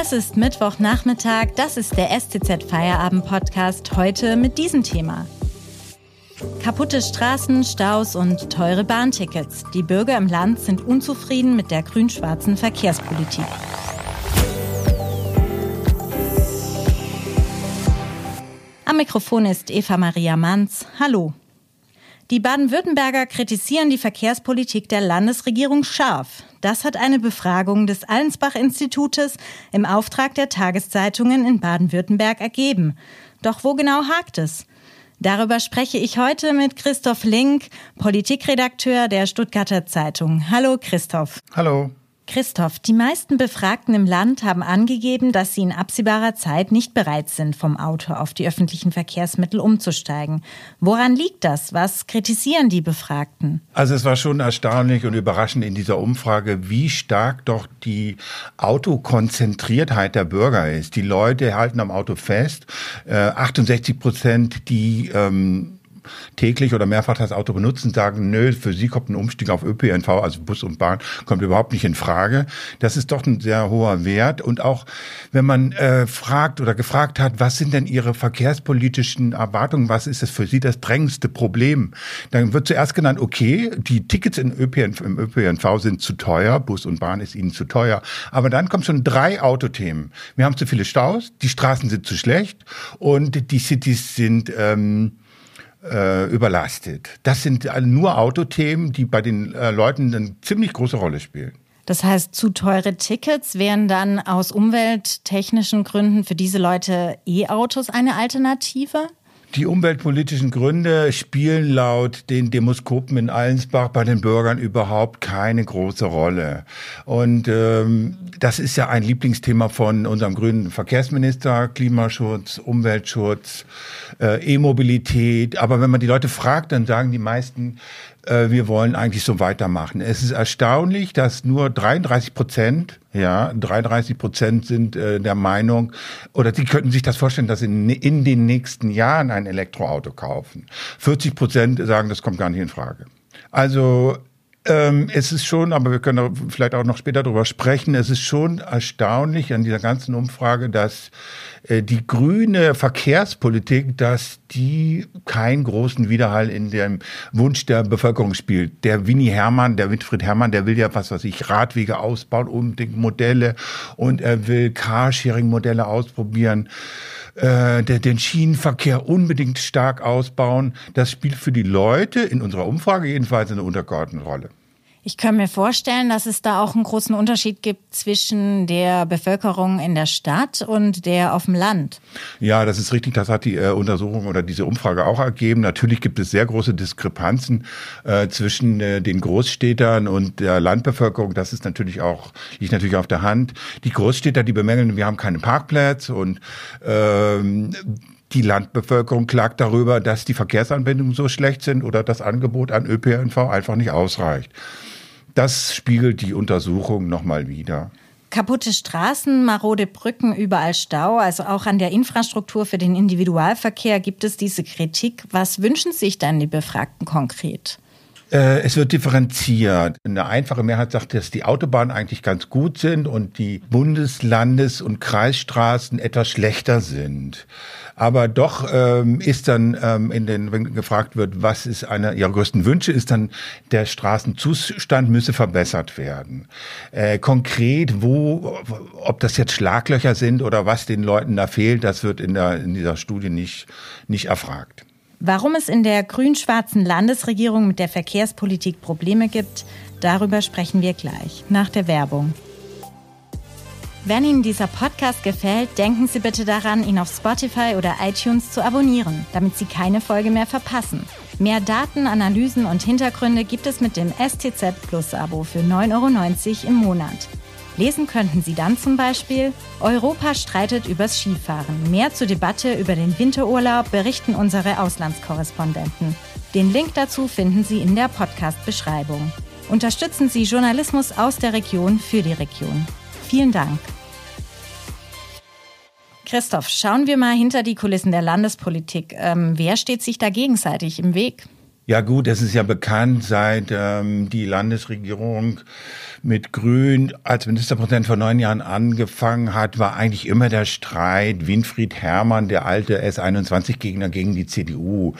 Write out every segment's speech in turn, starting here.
Es ist Mittwochnachmittag, das ist der STZ Feierabend Podcast heute mit diesem Thema. Kaputte Straßen, Staus und teure Bahntickets. Die Bürger im Land sind unzufrieden mit der grün-schwarzen Verkehrspolitik. Am Mikrofon ist Eva Maria Manz. Hallo. Die Baden-Württemberger kritisieren die Verkehrspolitik der Landesregierung scharf. Das hat eine Befragung des Allensbach-Institutes im Auftrag der Tageszeitungen in Baden-Württemberg ergeben. Doch wo genau hakt es? Darüber spreche ich heute mit Christoph Link, Politikredakteur der Stuttgarter Zeitung. Hallo Christoph. Hallo. Christoph, die meisten Befragten im Land haben angegeben, dass sie in absehbarer Zeit nicht bereit sind, vom Auto auf die öffentlichen Verkehrsmittel umzusteigen. Woran liegt das? Was kritisieren die Befragten? Also es war schon erstaunlich und überraschend in dieser Umfrage, wie stark doch die Autokonzentriertheit der Bürger ist. Die Leute halten am Auto fest. Äh, 68 Prozent, die ähm, täglich oder mehrfach das Auto benutzen, sagen, nö, für sie kommt ein Umstieg auf ÖPNV, also Bus und Bahn, kommt überhaupt nicht in Frage. Das ist doch ein sehr hoher Wert. Und auch wenn man äh, fragt oder gefragt hat, was sind denn ihre verkehrspolitischen Erwartungen, was ist es für sie das drängendste Problem, dann wird zuerst genannt, okay, die Tickets in ÖPNV, im ÖPNV sind zu teuer, Bus und Bahn ist ihnen zu teuer. Aber dann kommen schon drei Autothemen. Wir haben zu viele Staus, die Straßen sind zu schlecht und die Cities sind ähm, äh, überlastet. Das sind nur Autothemen, die bei den äh, Leuten eine ziemlich große Rolle spielen. Das heißt, zu teure Tickets wären dann aus umwelttechnischen Gründen für diese Leute E-Autos eine Alternative? Die umweltpolitischen Gründe spielen laut den Demoskopen in Allensbach bei den Bürgern überhaupt keine große Rolle. Und ähm, das ist ja ein Lieblingsthema von unserem grünen Verkehrsminister, Klimaschutz, Umweltschutz, äh, E-Mobilität. Aber wenn man die Leute fragt, dann sagen die meisten, äh, wir wollen eigentlich so weitermachen. Es ist erstaunlich, dass nur 33 Prozent, ja, 33 Prozent sind äh, der Meinung, oder sie könnten sich das vorstellen, dass sie in, in den nächsten Jahren ein Elektroauto kaufen. 40 Prozent sagen, das kommt gar nicht in Frage. Also ähm, es ist schon, aber wir können vielleicht auch noch später darüber sprechen, es ist schon erstaunlich an dieser ganzen Umfrage, dass äh, die grüne Verkehrspolitik, dass die keinen großen Widerhall in dem Wunsch der Bevölkerung spielt. Der Winnie Hermann, der Winfried Hermann, der will ja was, was ich Radwege ausbauen, unbedingt Modelle und er will Carsharing-Modelle ausprobieren äh, den Schienenverkehr unbedingt stark ausbauen. Das spielt für die Leute in unserer Umfrage jedenfalls eine untergeordnete Rolle. Ich kann mir vorstellen, dass es da auch einen großen Unterschied gibt zwischen der Bevölkerung in der Stadt und der auf dem Land. Ja, das ist richtig. Das hat die äh, Untersuchung oder diese Umfrage auch ergeben. Natürlich gibt es sehr große Diskrepanzen äh, zwischen äh, den Großstädtern und der Landbevölkerung. Das ist natürlich auch, liegt natürlich auf der Hand. Die Großstädter, die bemängeln, wir haben keine Parkplätze und ähm, die Landbevölkerung klagt darüber, dass die Verkehrsanbindungen so schlecht sind oder das Angebot an ÖPNV einfach nicht ausreicht. Das spiegelt die Untersuchung nochmal wieder. Kaputte Straßen, marode Brücken, überall Stau, also auch an der Infrastruktur für den Individualverkehr gibt es diese Kritik. Was wünschen sich dann die Befragten konkret? Äh, es wird differenziert. Eine einfache Mehrheit sagt, dass die Autobahnen eigentlich ganz gut sind und die Bundes-, Landes- und Kreisstraßen etwas schlechter sind. Aber doch ähm, ist dann ähm, in den, wenn gefragt wird, was ist einer ihrer größten Wünsche, ist dann der Straßenzustand müsse verbessert werden. Äh, konkret, wo, ob das jetzt Schlaglöcher sind oder was den Leuten da fehlt, das wird in, der, in dieser Studie nicht, nicht erfragt. Warum es in der grün-schwarzen Landesregierung mit der Verkehrspolitik Probleme gibt, darüber sprechen wir gleich nach der Werbung. Wenn Ihnen dieser Podcast gefällt, denken Sie bitte daran, ihn auf Spotify oder iTunes zu abonnieren, damit Sie keine Folge mehr verpassen. Mehr Daten, Analysen und Hintergründe gibt es mit dem STZ Plus Abo für 9,90 Euro im Monat. Lesen könnten Sie dann zum Beispiel Europa streitet übers Skifahren. Mehr zur Debatte über den Winterurlaub berichten unsere Auslandskorrespondenten. Den Link dazu finden Sie in der Podcast-Beschreibung. Unterstützen Sie Journalismus aus der Region für die Region. Vielen Dank. Christoph, schauen wir mal hinter die Kulissen der Landespolitik. Ähm, wer steht sich da gegenseitig im Weg? Ja gut, es ist ja bekannt, seit ähm, die Landesregierung mit Grün als Ministerpräsident vor neun Jahren angefangen hat, war eigentlich immer der Streit Winfried Herrmann, der alte S21-Gegner gegen die CDU.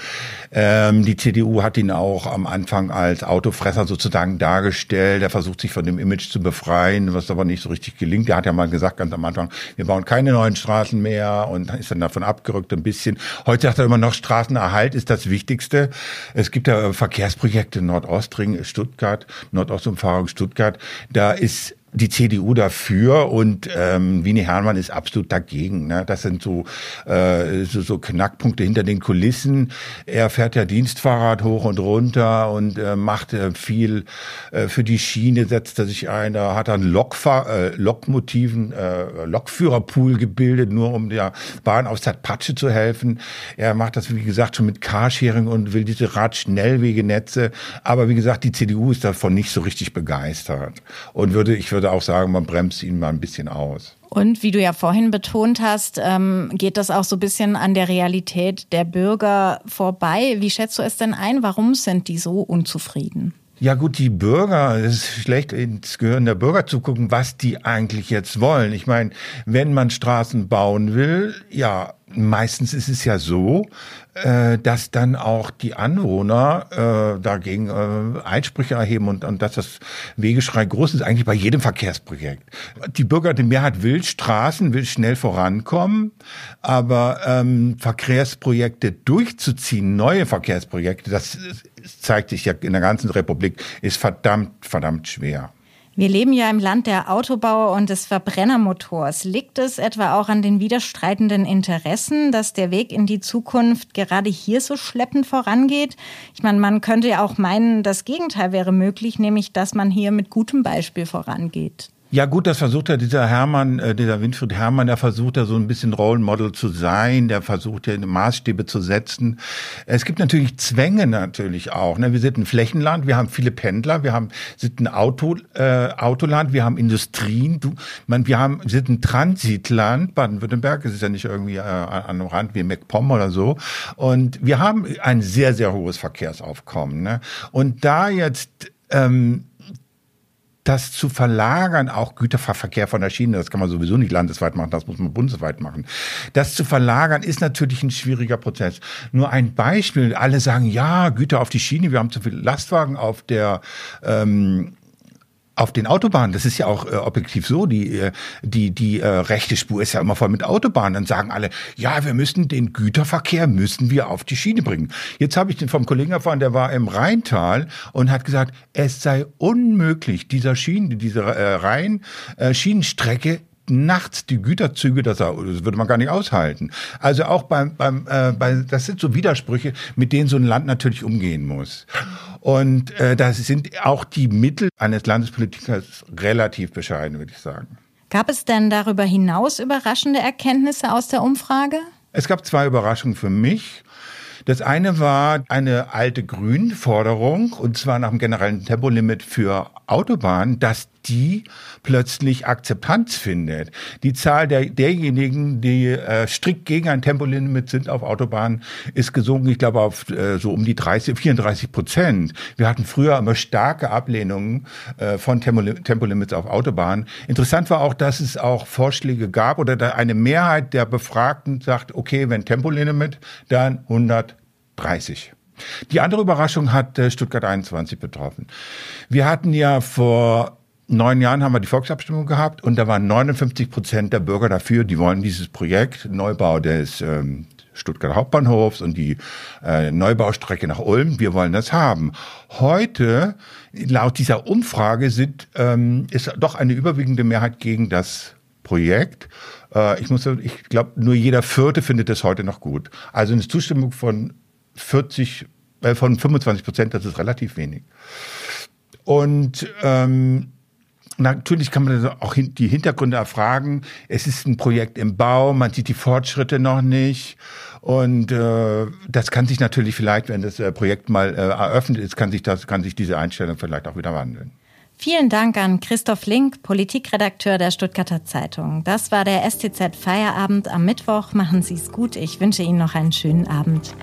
Ähm, die CDU hat ihn auch am Anfang als Autofresser sozusagen dargestellt. Er versucht sich von dem Image zu befreien, was aber nicht so richtig gelingt. Er hat ja mal gesagt ganz am Anfang, wir bauen keine neuen Straßen mehr und ist dann davon abgerückt ein bisschen. Heute sagt er immer noch, Straßenerhalt ist das Wichtigste. Es gibt ja Verkehrsprojekte Nordostring, Stuttgart, Nordostumfahrung Stuttgart. Da ist die CDU dafür und ähm, Winnie Herrmann ist absolut dagegen. Ne? Das sind so, äh, so, so Knackpunkte hinter den Kulissen. Er fährt ja Dienstfahrrad hoch und runter und äh, macht äh, viel äh, für die Schiene, setzt er sich ein. Da hat er einen Lokfahr äh, Lokmotiven, äh, Lokführerpool gebildet, nur um der Bahn aus Patsche zu helfen. Er macht das, wie gesagt, schon mit Carsharing und will diese Radschnellwegenetze. Aber wie gesagt, die CDU ist davon nicht so richtig begeistert und würde, ich würde würde auch sagen, man bremst ihn mal ein bisschen aus. Und wie du ja vorhin betont hast, ähm, geht das auch so ein bisschen an der Realität der Bürger vorbei. Wie schätzt du es denn ein? Warum sind die so unzufrieden? Ja gut, die Bürger, es ist schlecht ins Gehirn der Bürger zu gucken, was die eigentlich jetzt wollen. Ich meine, wenn man Straßen bauen will, ja, meistens ist es ja so, äh, dass dann auch die Anwohner äh, dagegen äh, Einsprüche erheben und, und dass das Wegeschrei groß ist, eigentlich bei jedem Verkehrsprojekt. Die Bürger, die Mehrheit will Straßen, will schnell vorankommen, aber ähm, Verkehrsprojekte durchzuziehen, neue Verkehrsprojekte, das zeigt sich ja in der ganzen Republik, ist verdammt, verdammt schwer. Wir leben ja im Land der Autobauer und des Verbrennermotors. Liegt es etwa auch an den widerstreitenden Interessen, dass der Weg in die Zukunft gerade hier so schleppend vorangeht? Ich meine, man könnte ja auch meinen, das Gegenteil wäre möglich, nämlich dass man hier mit gutem Beispiel vorangeht. Ja gut, das versucht ja dieser Hermann, äh, dieser Winfried Hermann, der versucht ja so ein bisschen Role Model zu sein, der versucht ja Maßstäbe zu setzen. Es gibt natürlich Zwänge natürlich auch. Ne? Wir sind ein Flächenland, wir haben viele Pendler, wir haben sind ein Auto, äh, Autoland, wir haben Industrien, du, man, wir haben wir sind ein Transitland, Baden-Württemberg, es ist ja nicht irgendwie äh, an einem Rand wie MacPom oder so. Und wir haben ein sehr, sehr hohes Verkehrsaufkommen. Ne? Und da jetzt ähm, das zu verlagern, auch Güterverkehr von der Schiene, das kann man sowieso nicht landesweit machen, das muss man bundesweit machen. Das zu verlagern ist natürlich ein schwieriger Prozess. Nur ein Beispiel, alle sagen, ja, Güter auf die Schiene, wir haben zu viele Lastwagen auf der ähm, auf den Autobahnen, das ist ja auch äh, objektiv so, die, äh, die, die äh, rechte Spur ist ja immer voll mit Autobahnen. Dann sagen alle, ja, wir müssen den Güterverkehr, müssen wir auf die Schiene bringen. Jetzt habe ich den vom Kollegen erfahren, der war im Rheintal und hat gesagt, es sei unmöglich, dieser Schienen, diese äh, Rhein-Schienenstrecke nachts die Güterzüge, das, das würde man gar nicht aushalten. Also auch beim, beim äh, bei, das sind so Widersprüche, mit denen so ein Land natürlich umgehen muss. Und äh, da sind auch die Mittel eines Landespolitikers relativ bescheiden, würde ich sagen. Gab es denn darüber hinaus überraschende Erkenntnisse aus der Umfrage? Es gab zwei Überraschungen für mich. Das eine war eine alte Grün-Forderung, und zwar nach dem generellen Tempolimit für Autobahnen, dass die plötzlich Akzeptanz findet. Die Zahl der, derjenigen, die äh, strikt gegen ein Tempolimit sind auf Autobahnen, ist gesunken, ich glaube, auf äh, so um die 30, 34 Prozent. Wir hatten früher immer starke Ablehnungen äh, von Tempolimits auf Autobahnen. Interessant war auch, dass es auch Vorschläge gab oder da eine Mehrheit der Befragten sagt, okay, wenn Tempolimit, dann 130. Die andere Überraschung hat äh, Stuttgart 21 betroffen. Wir hatten ja vor neun Jahren haben wir die Volksabstimmung gehabt und da waren 59 Prozent der Bürger dafür, die wollen dieses Projekt, Neubau des ähm, Stuttgarter Hauptbahnhofs und die äh, Neubaustrecke nach Ulm, wir wollen das haben. Heute, laut dieser Umfrage, sind, ähm, ist doch eine überwiegende Mehrheit gegen das Projekt. Äh, ich muss, ich glaube, nur jeder Vierte findet das heute noch gut. Also eine Zustimmung von 40, äh, von 25 Prozent, das ist relativ wenig. Und ähm, Natürlich kann man auch die Hintergründe erfragen. Es ist ein Projekt im Bau, man sieht die Fortschritte noch nicht. Und äh, das kann sich natürlich vielleicht, wenn das äh, Projekt mal äh, eröffnet ist, kann sich das, kann sich diese Einstellung vielleicht auch wieder wandeln. Vielen Dank an Christoph Link, Politikredakteur der Stuttgarter Zeitung. Das war der STZ Feierabend am Mittwoch. Machen Sie es gut. Ich wünsche Ihnen noch einen schönen Abend.